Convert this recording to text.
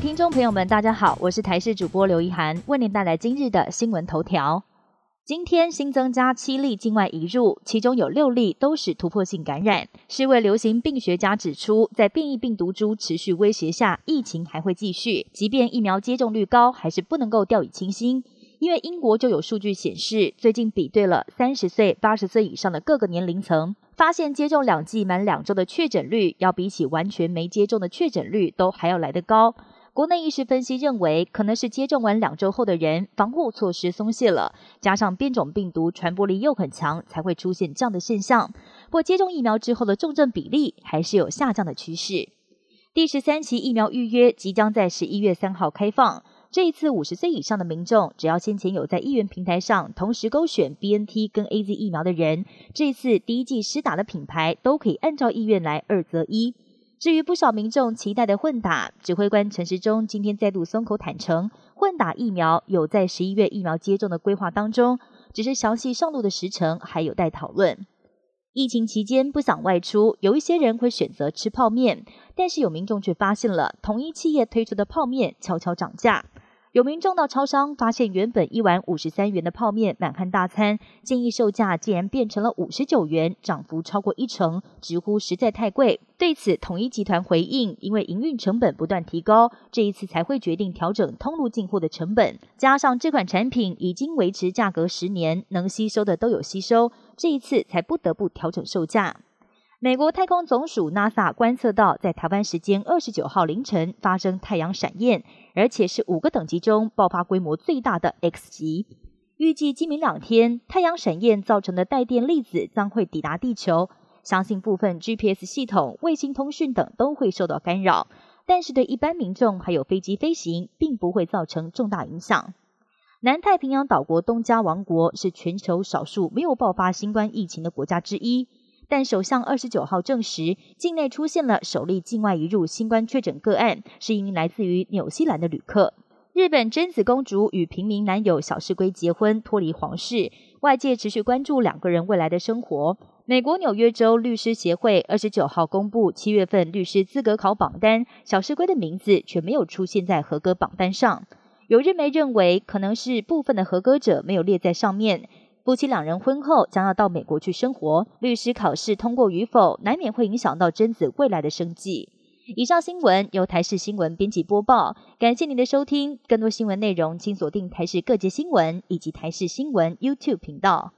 听众朋友们，大家好，我是台视主播刘一涵，为您带来今日的新闻头条。今天新增加七例境外移入，其中有六例都是突破性感染。世卫流行病学家指出，在变异病毒株持续威胁下，疫情还会继续。即便疫苗接种率高，还是不能够掉以轻心。因为英国就有数据显示，最近比对了三十岁、八十岁以上的各个年龄层，发现接种两剂满两周的确诊率，要比起完全没接种的确诊率都还要来得高。国内医师分析认为，可能是接种完两周后的人防护措施松懈了，加上变种病毒传播力又很强，才会出现这样的现象。不过，接种疫苗之后的重症比例还是有下降的趋势。第十三期疫苗预约即将在十一月三号开放。这一次，五十岁以上的民众，只要先前有在医院平台上同时勾选 B N T 跟 A Z 疫苗的人，这次第一剂施打的品牌都可以按照意愿来二择一。至于不少民众期待的混打，指挥官陈时中今天再度松口坦诚，混打疫苗有在十一月疫苗接种的规划当中，只是详细上路的时程还有待讨论。疫情期间不想外出，有一些人会选择吃泡面，但是有民众却发现了同一企业推出的泡面悄悄涨价。有民众到超商发现，原本一碗五十三元的泡面满汉大餐，建议售价竟然变成了五十九元，涨幅超过一成，直呼实在太贵。对此，统一集团回应，因为营运成本不断提高，这一次才会决定调整通路进货的成本。加上这款产品已经维持价格十年，能吸收的都有吸收，这一次才不得不调整售价。美国太空总署 NASA 观测到，在台湾时间二十九号凌晨发生太阳闪焰，而且是五个等级中爆发规模最大的 X 级。预计今明两天，太阳闪焰造成的带电粒子将会抵达地球，相信部分 GPS 系统、卫星通讯等都会受到干扰，但是对一般民众还有飞机飞行，并不会造成重大影响。南太平洋岛国东加王国是全球少数没有爆发新冠疫情的国家之一。但首相二十九号证实，境内出现了首例境外移入新冠确诊个案，是一名来自于纽西兰的旅客。日本贞子公主与平民男友小室圭结婚，脱离皇室，外界持续关注两个人未来的生活。美国纽约州律师协会二十九号公布七月份律师资格考榜单，小室圭的名字却没有出现在合格榜单上。有日媒认为，可能是部分的合格者没有列在上面。夫妻两人婚后将要到美国去生活，律师考试通过与否，难免会影响到贞子未来的生计。以上新闻由台视新闻编辑播报，感谢您的收听。更多新闻内容，请锁定台视各界新闻以及台视新闻 YouTube 频道。